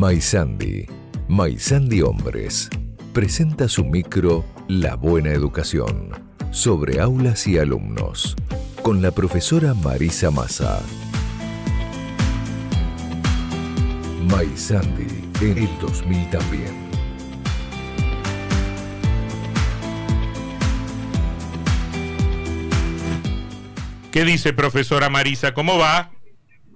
Maisandi, Maisandi Hombres, presenta su micro La Buena Educación, sobre aulas y alumnos, con la profesora Marisa Massa. Maisandi, en el 2000 también. ¿Qué dice profesora Marisa? ¿Cómo va?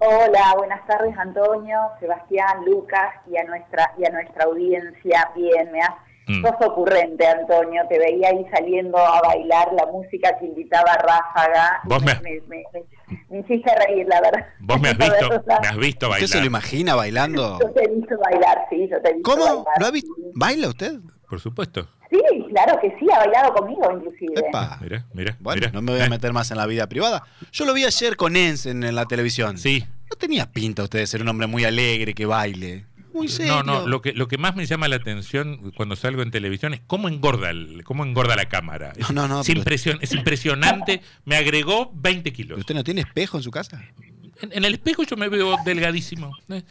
Hola, buenas tardes Antonio, Sebastián, Lucas y a nuestra y a nuestra audiencia. Bien, me has mm. sos ocurrente Antonio, te veía ahí saliendo a bailar la música que invitaba Ráfaga. Vos me, me, hiciste reír, la verdad. Vos me has visto, me has visto bailar. ¿Usted se lo imagina bailando? Yo te he visto bailar, sí, yo te he visto ¿Cómo? ¿Lo ha visto? ¿Baila usted? Por supuesto. Sí, claro que sí, ha bailado conmigo inclusive. Epa. Mira, mira, bueno, no me voy a meter más en la vida privada. Yo lo vi ayer con Enz en, la televisión. Sí. No tenía pinta usted de ser un hombre muy alegre, que baile. Muy serio. No, no, lo que, lo que más me llama la atención cuando salgo en televisión es cómo engorda, cómo engorda la cámara. Es, no, no, es, es impresionante. Me agregó 20 kilos. ¿Usted no tiene espejo en su casa? En, el espejo yo me veo delgadísimo. ¿eh?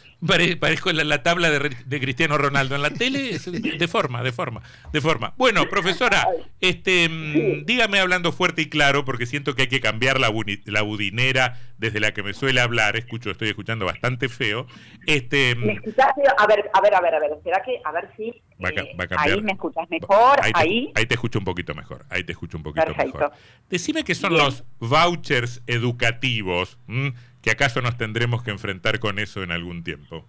parezco la, la tabla de, Cristiano Ronaldo. En la tele es de forma, de forma, de forma. Bueno, profesora, este, mm, dígame hablando fuerte y claro, porque siento que hay que cambiar la, la budinera desde la que me suele hablar. Escucho, estoy escuchando bastante feo. Este, mm, ¿Me escuchás? A ver, a ver, a ver, a ver. ¿Será que, a ver si eh, ahí me escuchas mejor? Ahí te, escucho un poquito mejor. Ahí te escucho un poquito mejor. Decime qué son los vouchers educativos que acaso nos tendremos que enfrentar con eso en algún tiempo.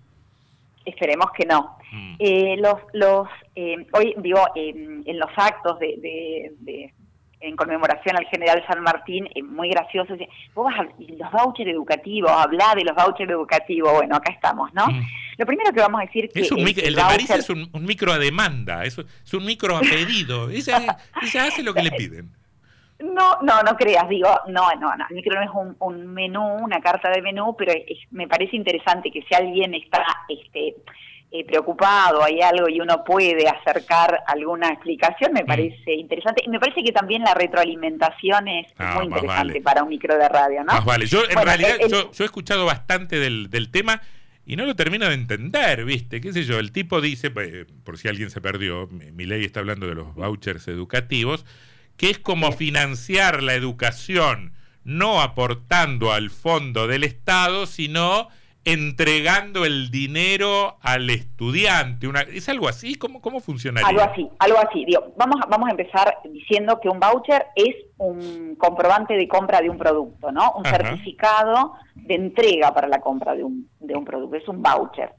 Esperemos que no. Mm. Eh, los, los, eh, hoy digo, en los actos de, en conmemoración al general San Martín, es muy gracioso. Vos vas a, los vouchers educativos, hablar de los vouchers educativos, bueno, acá estamos, ¿no? Mm. Lo primero que vamos a decir que... Es el, de Marisa es un, micro a demanda, es, es un micro a pedido, ella, ella hace lo que le piden. No, no, no creas, digo, no, no, no, el micro no es un, un menú, una carta de menú, pero me parece interesante que si alguien está este, eh, preocupado, hay algo y uno puede acercar alguna explicación, me mm. parece interesante. Y me parece que también la retroalimentación es ah, muy interesante para un micro de radio, ¿no? Más vale, yo en realidad, yo, he escuchado bastante del, del tema y no lo termino de entender, ¿viste? ¿Qué sé yo? El tipo dice, pues, por si alguien se perdió, mi ley está hablando de los vouchers educativos, que es como financiar la educación, no aportando al fondo del Estado, sino entregando el dinero al estudiante. Una, ¿Es algo así? ¿Cómo, cómo funcionaría? Algo así, algo así. Digo, vamos, vamos a empezar diciendo que un voucher es un comprobante de compra de un producto, ¿no? Un certificado de entrega para la compra de un, de un producto. Es un voucher.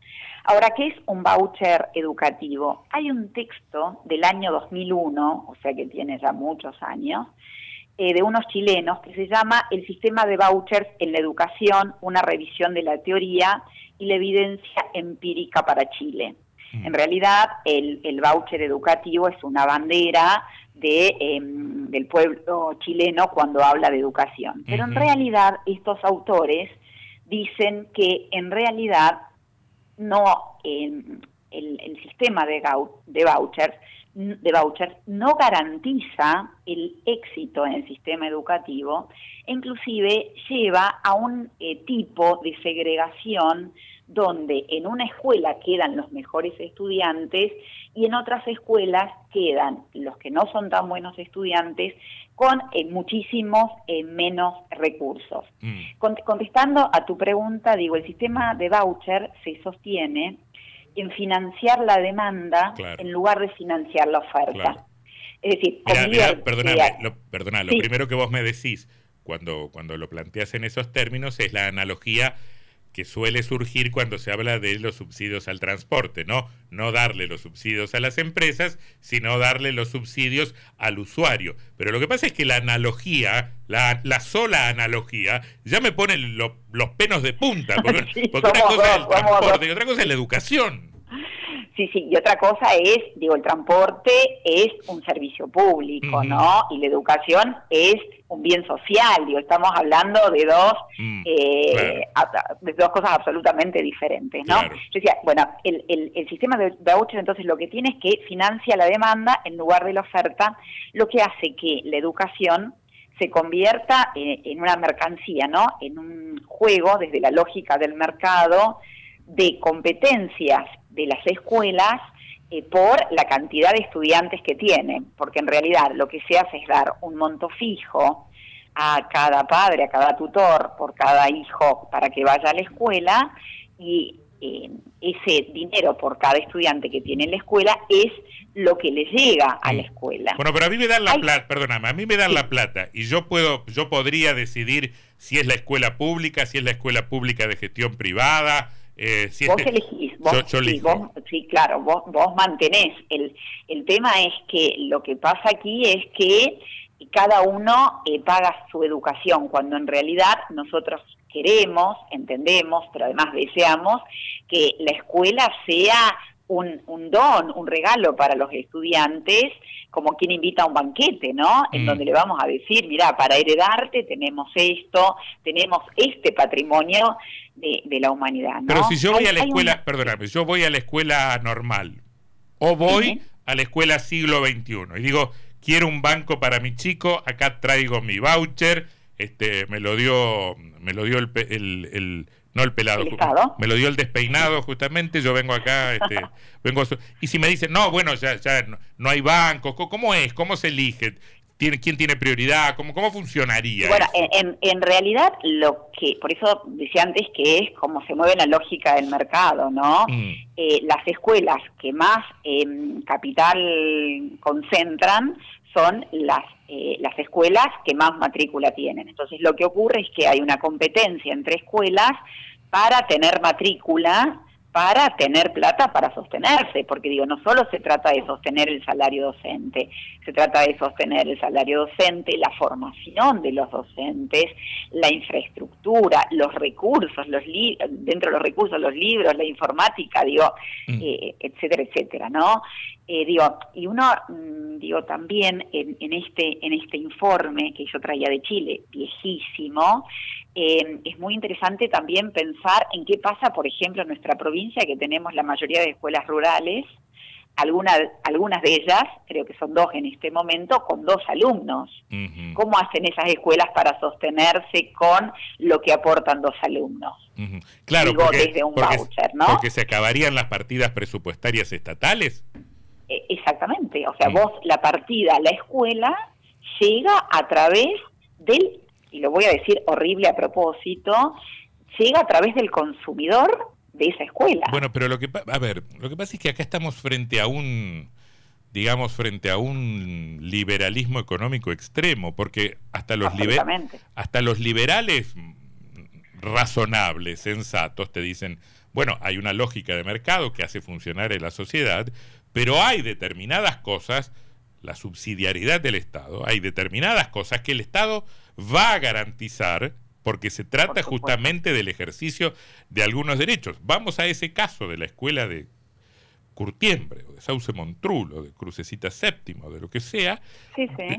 Ahora, ¿qué es un voucher educativo? Hay un texto del año 2001, o sea que tiene ya muchos años, eh, de unos chilenos que se llama El sistema de vouchers en la educación, una revisión de la teoría y la evidencia empírica para Chile. Mm. En realidad, el, voucher educativo es una bandera de, em, del pueblo chileno cuando habla de educación. Pero en realidad, estos autores dicen que en realidad no el, el, sistema de, de vouchers de vouchers no garantiza el éxito en el sistema educativo, inclusive lleva a un eh, tipo de segregación donde en una escuela quedan los mejores estudiantes y en otras escuelas quedan los que no son tan buenos estudiantes con eh, muchísimos eh, menos recursos. Mm. contestando a tu pregunta, digo, el sistema de voucher se sostiene en financiar la demanda en lugar de financiar la oferta. Es decir, perdóname, lo, perdona, lo primero que vos me decís cuando, cuando lo planteas en esos términos es la analogía que suele surgir cuando se habla de los subsidios al transporte, ¿no? No darle los subsidios a las empresas, sino darle los subsidios al usuario. Pero lo que pasa es que la analogía, la, la sola analogía, ya me pone los penos de punta, porque, una cosa es el transporte y otra cosa es la educación. Sí, sí, y otra cosa es, digo, el transporte es un servicio público, ¿no? Y la educación es un bien social, digo, estamos hablando de dos, mm, eh, de dos cosas absolutamente diferentes, ¿no? Yo decía, bueno, el, el, sistema de voucher entonces lo que tiene es que financia la demanda en lugar de la oferta, lo que hace que la educación se convierta en, en una mercancía, ¿no? En un juego desde la lógica del mercado, de competencias de las escuelas eh, por la cantidad de estudiantes que tienen, porque en realidad lo que se hace es dar un monto fijo a cada padre, a cada tutor, por cada hijo para que vaya a la escuela y eh, ese dinero por cada estudiante que tiene en la escuela es lo que le llega a la mm. escuela. Bueno, pero a mí me dan la plata, perdóname, a mí me dan la plata y yo puedo, yo podría decidir si es la escuela pública, si es la escuela pública de gestión privada. Eh, si vos elegís, vos, sí, vos, sí, claro, vos, vos mantenés. El, el tema es que lo que pasa aquí es que cada uno eh, paga su educación, cuando en realidad nosotros queremos, entendemos, pero además deseamos que la escuela sea un, un, don, un regalo para los estudiantes, como quien invita a un banquete, ¿no? En mm. donde le vamos a decir, mira, para heredarte tenemos esto, tenemos este patrimonio de, de la humanidad. ¿no? Pero si yo voy a la escuela, perdóname, yo voy a la escuela normal o voy a la escuela siglo XXI y digo, quiero un banco para mi chico, acá traigo mi voucher, este, me lo dio, me lo dio el, el, no el pelado, me lo dio el despeinado justamente, yo vengo acá, este, vengo y si me dicen, no, bueno, ya, ya no, hay banco, ¿cómo es? ¿Cómo se elige? ¿Quién tiene prioridad? ¿Cómo, cómo funcionaría? Bueno, en, en, realidad lo que, por eso decía antes que es como se mueve la lógica del mercado, ¿no? Mm. Eh, las escuelas que más em, capital concentran son las, eh, las escuelas que más matrícula tienen. Entonces lo que ocurre es que hay una competencia entre escuelas para tener matrícula para tener plata para sostenerse, porque digo, no solo se trata de sostener el salario docente, se trata de sostener el salario docente, la formación de los docentes, la infraestructura, los recursos, los dentro de los recursos, los libros, la informática, digo, mm. eh, etcétera, etcétera, ¿no? Eh, digo, y uno, mm, digo, también en, en, este, en este informe que yo traía de Chile, viejísimo, eh, es muy interesante también pensar en qué pasa, por ejemplo, en nuestra provincia, que tenemos la mayoría de escuelas rurales, algunas, algunas de ellas, creo que son dos en este momento, con dos alumnos. ¿Cómo hacen esas escuelas para sostenerse con lo que aportan dos alumnos? Claro, porque, desde un voucher, ¿no? porque se acabarían las partidas presupuestarias estatales. E, exactamente, o sea, mm. vos la partida, la escuela, llega a través del y lo voy a decir horrible a propósito, llega a través del consumidor de esa escuela. Bueno, pero lo que a ver, lo que pasa es que acá estamos frente a un digamos frente a un liberalismo económico extremo, porque hasta los hasta los liberales razonables, sensatos te dicen, bueno, hay una lógica de mercado que hace funcionar en la sociedad, pero hay determinadas cosas la subsidiariedad del Estado, hay determinadas cosas que el Estado va a garantizar porque se trata justamente del ejercicio de algunos derechos. Vamos a ese caso de la escuela de Curtiembre, o de Sauce Montrulo, o de Crucecita Séptimo, de lo que sea,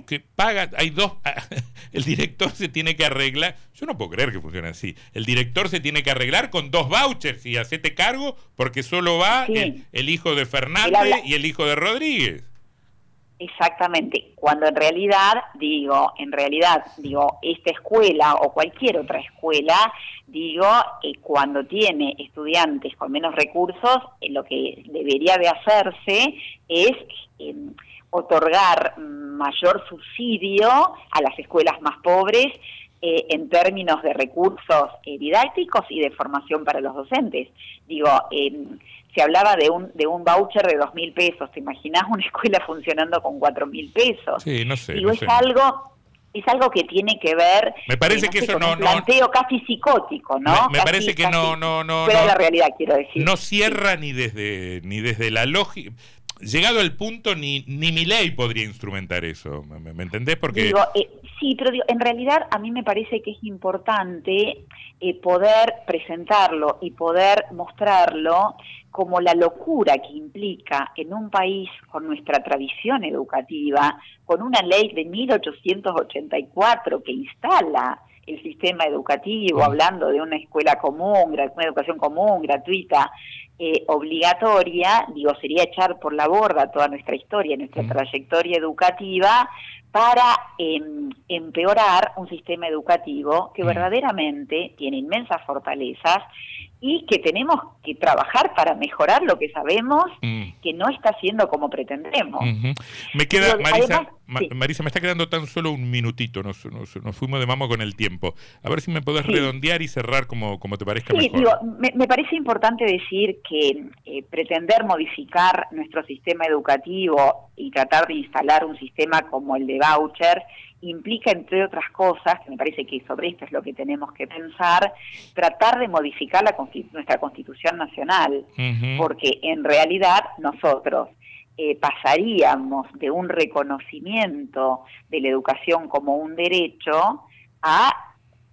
que paga, hay dos, el director se tiene que arreglar, yo no puedo creer que funcione así, el director se tiene que arreglar con dos vouchers y hacete cargo porque solo va el, el, hijo de Fernández y el hijo de Rodríguez. Exactamente, cuando en realidad, digo, en realidad, digo, esta escuela o cualquier otra escuela, digo, eh, cuando tiene estudiantes con menos recursos, eh, lo que debería de hacerse es em, otorgar mayor subsidio a las escuelas más pobres eh, en términos de recursos didácticos y de formación para los docentes. Digo, em, se hablaba de un, de un voucher de dos mil pesos. ¿Te imaginas una escuela funcionando con cuatro mil pesos? Sí, no sé. Digo, es algo es algo que tiene que ver me parece eh, que eso no un planteo casi psicótico no me, parece que no no no pero la realidad quiero decir no cierra ni desde ni desde la lógica llegado el punto ni ni mi ley podría instrumentar eso me, entendés porque digo, eh, sí pero en realidad a mí me parece que es importante eh, poder presentarlo y poder mostrarlo como la locura que implica en un país con nuestra tradición educativa, con una ley de 1884 que instala el sistema educativo, hablando de una escuela común, una educación común, gratuita, eh, obligatoria, digo, sería echar por la borda toda nuestra historia, nuestra trayectoria educativa, para em, empeorar un sistema educativo que verdaderamente tiene inmensas fortalezas y que tenemos que trabajar para mejorar lo que sabemos mm. que no está siendo como pretendemos. Me queda, Marisa, Marisa, me está quedando tan solo un minutito, nos, fuimos de mamo con el tiempo. A ver si me podés redondear y cerrar como, como te parezca mejor. Digo, me, parece importante decir que eh, pretender modificar nuestro sistema educativo y tratar de instalar un sistema como el de voucher implica, entre otras cosas, que me parece que sobre esto es lo que tenemos que pensar, tratar de modificar la nuestra Constitución Nacional, porque en realidad nosotros eh, pasaríamos de un reconocimiento de la educación como un derecho a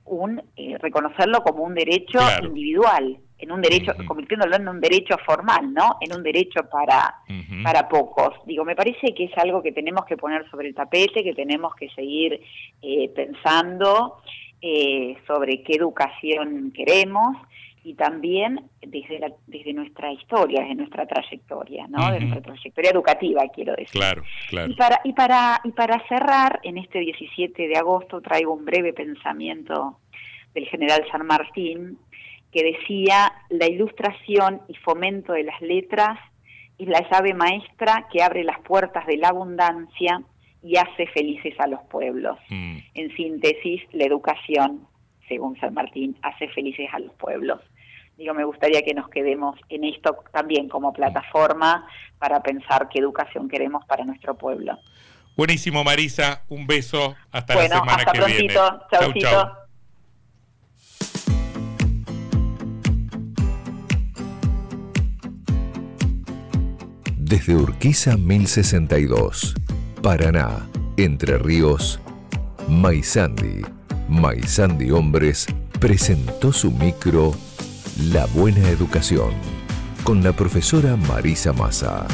un eh, reconocerlo como un derecho individual en un derecho, convirtiéndolo en un derecho formal, ¿no? En un derecho para, para pocos. Digo, me parece que es algo que tenemos que poner sobre el tapete, que tenemos que seguir eh, pensando eh, sobre qué educación queremos y también desde, la, desde nuestra historia, desde nuestra trayectoria, ¿no? De nuestra trayectoria educativa, quiero decir. Claro, claro. Y para, y para, y para cerrar, en este 17 de agosto traigo un breve pensamiento del general San Martín, que decía, la ilustración y fomento de las letras es la llave maestra que abre las puertas de la abundancia y hace felices a los pueblos. Mm. En síntesis, la educación, según San Martín, hace felices a los pueblos. Digo, me gustaría que nos quedemos en esto también como plataforma para pensar qué educación queremos para nuestro pueblo. Buenísimo, Marisa. Un beso. Hasta la semana hasta que prontito. viene. Chau, Desde Urquiza 1062, Paraná, Entre Ríos, Maizandi, Maizandi Hombres presentó su micro La Buena Educación con la profesora Marisa Massa.